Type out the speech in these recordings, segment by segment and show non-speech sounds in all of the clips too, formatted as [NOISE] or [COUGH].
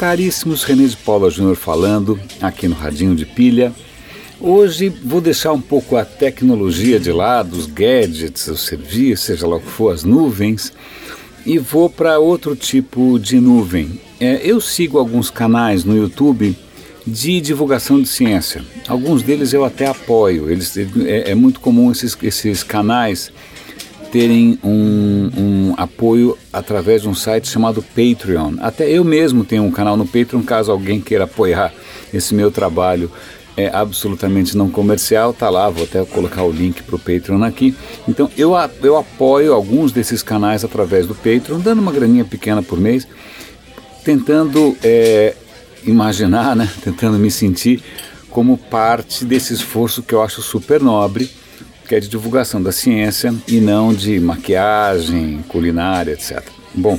Caríssimos, René de Paula Júnior falando aqui no Radinho de Pilha. Hoje vou deixar um pouco a tecnologia de lado, os gadgets, os serviços, seja lá o que for, as nuvens, e vou para outro tipo de nuvem. É, eu sigo alguns canais no YouTube de divulgação de ciência. Alguns deles eu até apoio. Eles, é, é muito comum esses, esses canais terem um, um, apoio através de um site chamado Patreon. Até eu mesmo tenho um canal no Patreon, caso alguém queira apoiar esse meu trabalho é absolutamente não comercial, tá lá, vou até colocar o link para o Patreon aqui. Então eu, eu apoio alguns desses canais através do Patreon, dando uma graninha pequena por mês, tentando é, imaginar, né, [LAUGHS] tentando me sentir como parte desse esforço que eu acho super nobre, que é de divulgação da ciência e não de maquiagem, culinária, etc. Bom,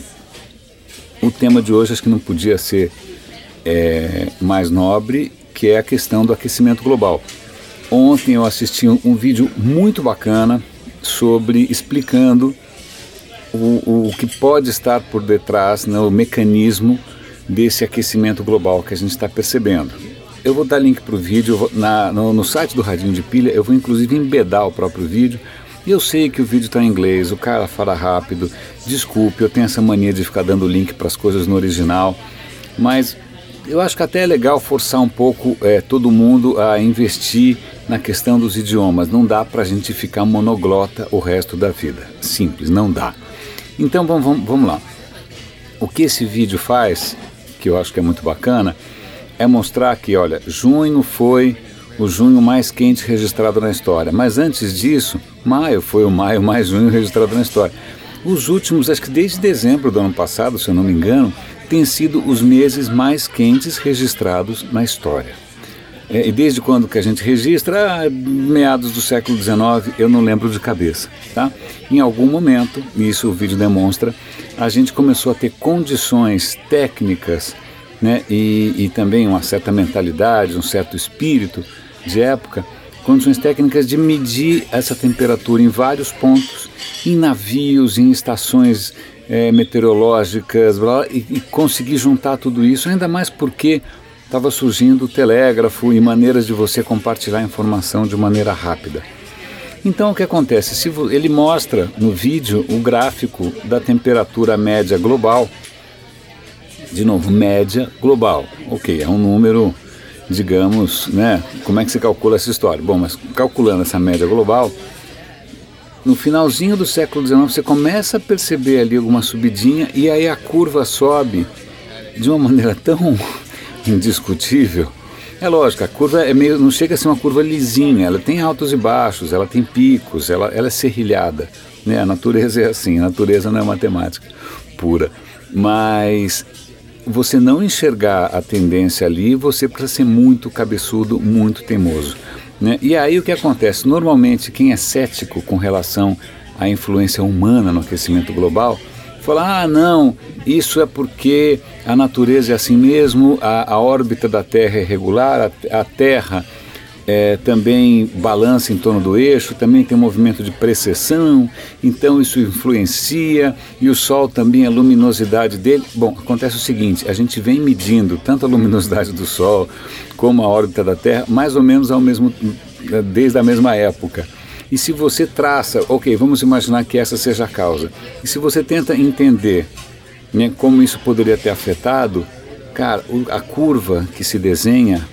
o tema de hoje acho que não podia ser é, mais nobre que é a questão do aquecimento global. Ontem eu assisti um, vídeo muito bacana sobre explicando o, o que pode estar por detrás, né, o mecanismo desse aquecimento global que a gente está percebendo. Eu vou dar link para o vídeo na, no, no, site do Radinho de Pilha, eu vou inclusive embedar o próprio vídeo. E eu sei que o vídeo está em inglês, o cara fala rápido, desculpe, eu tenho essa mania de ficar dando link para as coisas no original, mas eu acho que até é legal forçar um pouco é, todo mundo a investir na questão dos idiomas. Não dá para a gente ficar monoglota o resto da vida. Simples, não dá. Então vamos, vamos, vamos lá. O que esse vídeo faz, que eu acho que é muito bacana, é mostrar que, olha, junho foi o junho mais quente registrado na história. Mas antes disso, maio foi o maio mais junho registrado na história. Os últimos, acho que desde dezembro do ano passado, se eu não me engano, têm sido os meses mais quentes registrados na história. É, e desde quando que a gente registra? Ah, meados do século XIX, eu não lembro de cabeça. Tá? Em algum momento, e isso o vídeo demonstra, a gente começou a ter condições técnicas né, e, e também uma certa mentalidade, um certo espírito de época, condições técnicas de medir essa temperatura em vários pontos, em navios, em estações é, meteorológicas blá, e, e conseguir juntar tudo isso, ainda mais porque estava surgindo o telégrafo e maneiras de você compartilhar informação de maneira rápida. Então o que acontece? Se ele mostra no vídeo o gráfico da temperatura média global, de novo, média global. Ok, é um número, digamos, né? Como é que se calcula essa história? Bom, mas calculando essa média global, no finalzinho do século XIX você começa a perceber ali alguma subidinha e aí a curva sobe de uma [LAUGHS] maneira tão indiscutível. É lógico, a curva é meio, não chega a ser uma curva lisinha, ela tem altos e baixos, ela tem picos, ela, ela é serrilhada. Né? A natureza é assim, a natureza não é matemática pura. Mas você não enxergar a tendência ali, você precisa ser muito cabeçudo, muito teimoso. Né? E aí o que acontece? Normalmente, quem é cético com relação à influência humana no aquecimento global, fala: ah, não, isso é porque a natureza é assim mesmo, a, a órbita da Terra é regular, a, a Terra é, também balança em torno do eixo, também tem um movimento de precessão, então isso influencia, e o Sol também, a luminosidade dele. Bom, acontece o seguinte: a gente vem medindo tanto a luminosidade do Sol como a órbita da Terra, mais ou menos ao mesmo, desde a mesma época. E se você traça, ok, vamos imaginar que essa seja a causa, e se você tenta entender né, como isso poderia ter afetado, cara, a curva que se desenha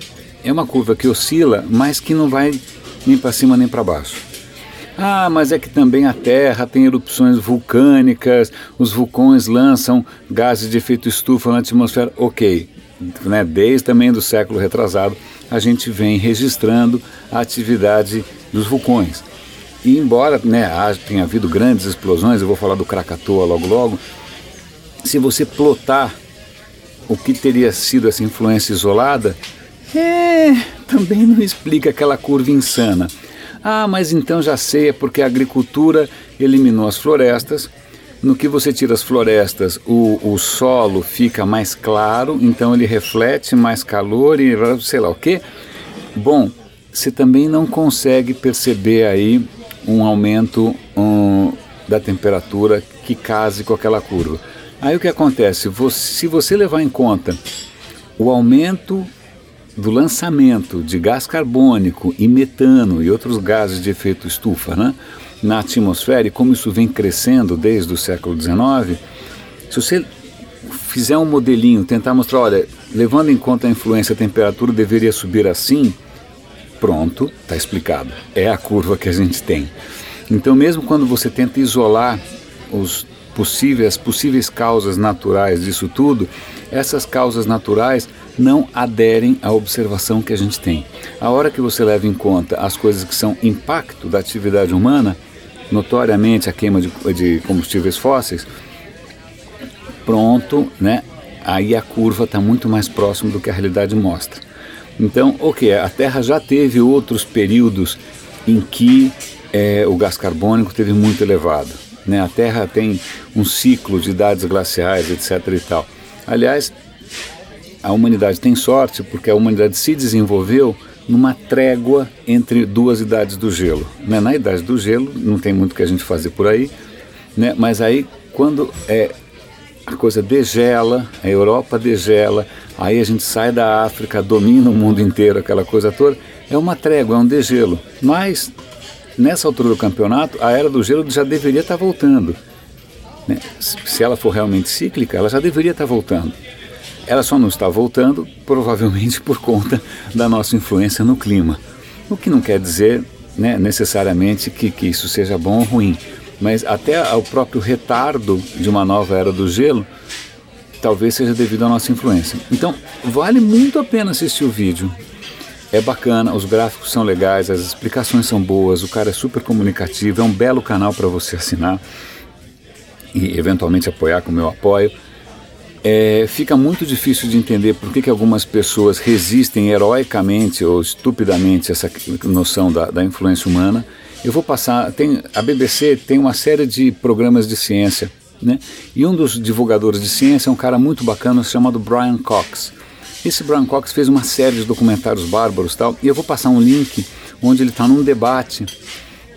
é uma curva que oscila, mas que não vai nem para cima nem para baixo. Ah, mas é que também a Terra tem erupções vulcânicas, os vulcões lançam gases de efeito estufa na atmosfera. Ok, né, desde também do século retrasado, a gente vem registrando a atividade dos vulcões. E embora né, tenha havido grandes explosões, eu vou falar do Krakatoa logo logo, se você plotar o que teria sido essa influência isolada, é, também não explica aquela curva insana. Ah, mas então já sei, é porque a agricultura eliminou as florestas. No que você tira as florestas, o, o solo fica mais claro, então ele reflete mais calor e sei lá o que. Bom, você também não consegue perceber aí um aumento um, da temperatura que case com aquela curva. Aí o que acontece? Você, se você levar em conta o aumento do lançamento de gás carbônico e metano e outros gases de efeito estufa né, na atmosfera e como isso vem crescendo desde o século XIX, se você fizer um modelinho, tentar mostrar, olha, levando em conta a influência, a temperatura deveria subir assim, pronto, está explicado. É a curva que a gente tem. Então, mesmo quando você tenta isolar os possíveis, as possíveis causas naturais disso tudo, essas causas naturais não aderem à observação que a gente tem. A hora que você leva em conta as coisas que são impacto da atividade humana, notoriamente a queima de, de combustíveis fósseis, pronto, né? Aí a curva está muito mais próxima do que a realidade mostra. Então, ok, a Terra já teve outros períodos em que é, o gás carbônico teve muito elevado. Né? A Terra tem um ciclo de idades glaciais, etc. e tal. Aliás, a humanidade tem sorte porque a humanidade se desenvolveu numa trégua entre duas idades do gelo. Né? Na idade do gelo não tem muito que a gente fazer por aí, né? mas aí quando é, a coisa degela, a Europa degela, aí a gente sai da África, domina o mundo inteiro, aquela coisa toda, é uma trégua, é um degelo. Mas nessa altura do campeonato, a era do gelo já deveria estar voltando. Né? Se ela for realmente cíclica, ela já deveria estar voltando. Ela só não está voltando, provavelmente [LAUGHS] por conta da nossa influência no clima. O que não quer dizer né, necessariamente que, que isso seja bom ou ruim, mas até o próprio retardo de uma nova era do gelo talvez seja devido à nossa influência. Então, vale muito a pena assistir o vídeo. É bacana, os gráficos são legais, as explicações são boas, o cara é super comunicativo, é um belo canal para você assinar e eventualmente apoiar com o meu apoio é, fica muito difícil de entender por que, que algumas pessoas resistem heroicamente ou estupidamente a essa noção da, da influência humana. Eu vou passar, tem, a BBC tem uma série de programas de ciência, né? E um dos divulgadores de ciência é um cara muito bacana chamado Brian Cox. Esse Brian Cox fez uma série de documentários bárbaros tal, e eu vou passar um link onde ele está num debate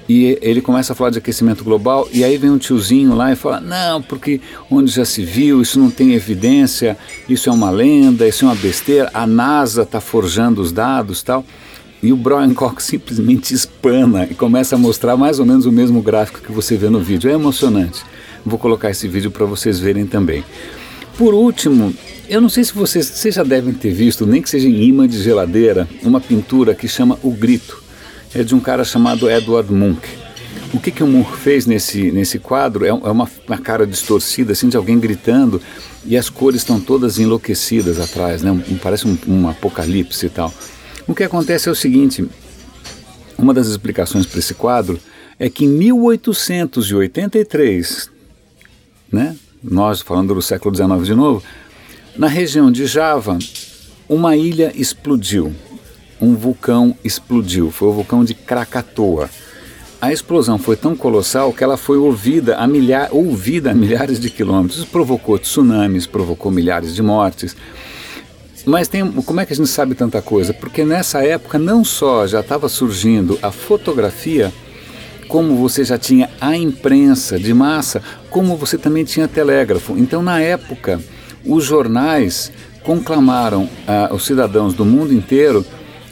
e ele começa a falar de aquecimento global e aí vem um tiozinho lá e fala não porque onde já se viu isso não tem evidência isso é uma lenda isso é uma besteira a NASA está forjando os dados tal. E o Brian Cox [LAUGHS] simplesmente espana e começa a mostrar mais ou menos o mesmo gráfico que você vê no vídeo. É emocionante. Vou colocar esse vídeo para vocês verem também. Por último eu não sei se vocês, vocês já devem ter visto nem que seja em imã de geladeira uma pintura que chama o grito é de um cara chamado Edward Munch. O que, que o Munch fez nesse, nesse quadro é, é uma, uma cara distorcida, assim, de alguém gritando, e as cores estão todas enlouquecidas atrás, né? Um, parece um, um apocalipse e tal. O que acontece é o seguinte: uma das explicações para esse quadro é que em 1883, né, nós falando do século XIX de novo, na região de Java, uma ilha explodiu um vulcão explodiu. Foi o vulcão de Krakatoa. A explosão foi tão colossal que ela foi ouvida a, milha ouvida a milhares de quilômetros. Isso provocou tsunamis, provocou milhares de mortes. Mas tem, como é que a gente sabe tanta coisa? Porque nessa época não só já estava surgindo a fotografia, como você já tinha a imprensa de massa, como você também tinha telégrafo. Então, na época, os jornais conclamaram ah, os cidadãos do mundo inteiro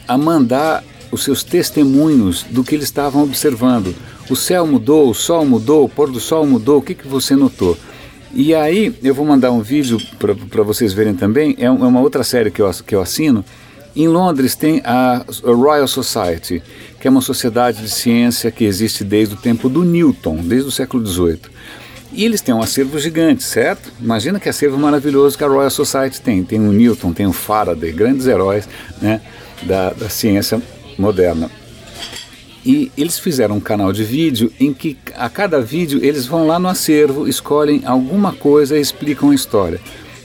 a mandar os seus testemunhos do que eles estavam observando. O céu mudou, o sol mudou, o pôr do sol mudou, o que, que você notou? E aí eu vou mandar um vídeo para vocês verem também, é, é uma outra série que eu, que eu assino. Em Londres tem a Royal Society, que é uma sociedade de ciência que existe desde o tempo do Newton, desde o século XVIII. E eles têm um acervo gigante, certo? Imagina que acervo maravilhoso que a Royal Society tem. Tem o Newton, tem o Faraday, grandes heróis, né? Da, da ciência moderna. E eles fizeram um canal de vídeo em que a cada vídeo eles vão lá no acervo, escolhem alguma coisa e explicam a história.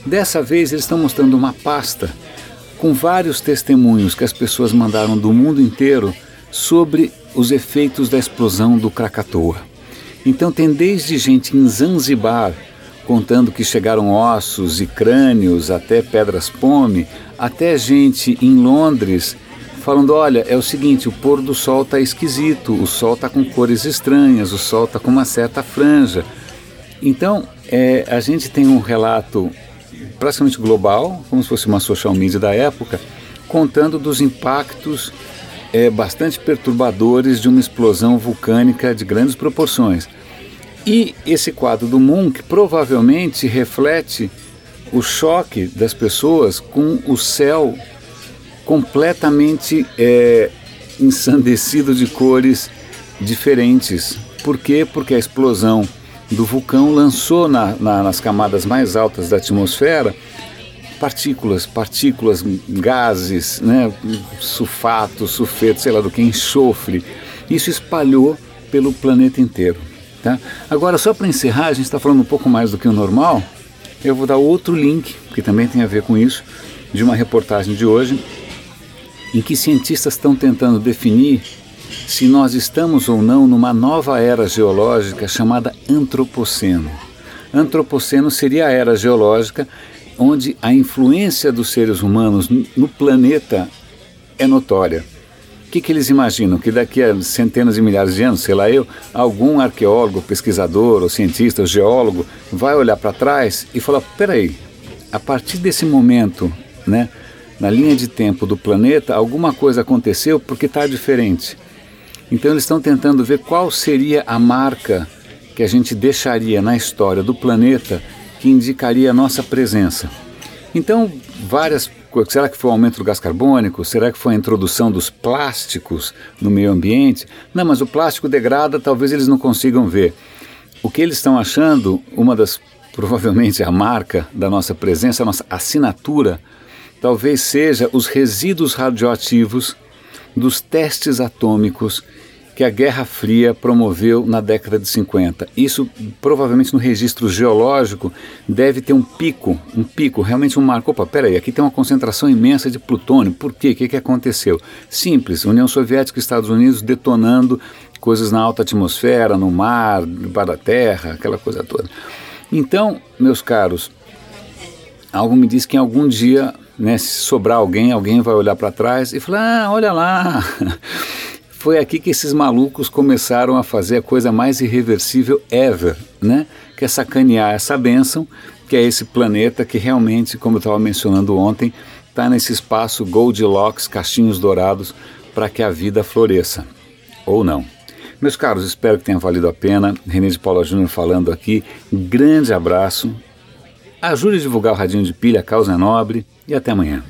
Dessa vez eles estão mostrando uma pasta com vários testemunhos que as pessoas mandaram do mundo inteiro sobre os efeitos da explosão do Krakatoa. Então tem desde gente em Zanzibar contando que chegaram ossos e crânios até pedras pome, até gente em Londres falando: olha, é o seguinte, o pôr do sol está esquisito, o sol está com cores estranhas, o sol está com uma certa franja. Então, é, a gente tem um relato praticamente global, como se fosse uma social media da época, contando dos impactos é, bastante perturbadores de uma explosão vulcânica de grandes proporções. E esse quadro do Munch provavelmente reflete o choque das pessoas com o céu completamente é, ensandecido de cores diferentes. Por quê? Porque a explosão do vulcão lançou na, na, nas camadas mais altas da atmosfera partículas, partículas, gases, né, sulfato, sulfeto, sei lá do que, enxofre. Isso espalhou pelo planeta inteiro. Tá? Agora, só para encerrar, a gente está falando um pouco mais do que o normal, eu vou dar outro link, que também tem a ver com isso, de uma reportagem de hoje, em que cientistas estão tentando definir se nós estamos ou não numa nova era geológica chamada Antropoceno. Antropoceno seria a era geológica onde a influência dos seres humanos no planeta é notória. O que, que, eles imaginam? Que daqui a centenas de milhares de anos, sei lá eu, algum arqueólogo, pesquisador, ou cientista, ou geólogo vai olhar para trás e falar: peraí, a partir desse momento, né, na linha de tempo do planeta, alguma coisa aconteceu porque está diferente. Então eles estão tentando ver qual seria a marca que a gente deixaria na história do planeta que indicaria a nossa presença. Então, várias Será que foi o aumento do gás carbônico? Será que foi a introdução dos plásticos no meio ambiente? Não, mas o plástico degrada, talvez eles não consigam ver. O que eles estão achando, uma das, [LAUGHS] provavelmente a marca da nossa presença, a nossa assinatura, talvez seja os resíduos radioativos dos testes atômicos que a Guerra Fria promoveu na década de 50. Isso provavelmente no registro geológico deve ter um pico, um pico, realmente um marco. Opa, peraí, aqui tem uma concentração imensa de plutônio. Por quê? O que, que aconteceu? Simples, União Soviética e Estados Unidos detonando coisas na alta atmosfera, no mar, para a terra, aquela coisa toda. Então, meus caros, algo me diz que em algum dia, né, se sobrar alguém, alguém vai olhar para trás e falar: ah, olha lá. [LAUGHS] foi aqui que esses malucos começaram a fazer a coisa mais irreversível ever, né? Que é sacanear essa bênção, que é esse planeta que realmente, como eu estava mencionando ontem, está nesse espaço Goldilocks, cachinhos dourados, para que a vida floresça. Ou não. Meus caros, espero que tenha valido a pena. René de Paula Júnior falando aqui. grande abraço. Ajude a divulgar o Radinho de Pilha, a causa é nobre. E até amanhã.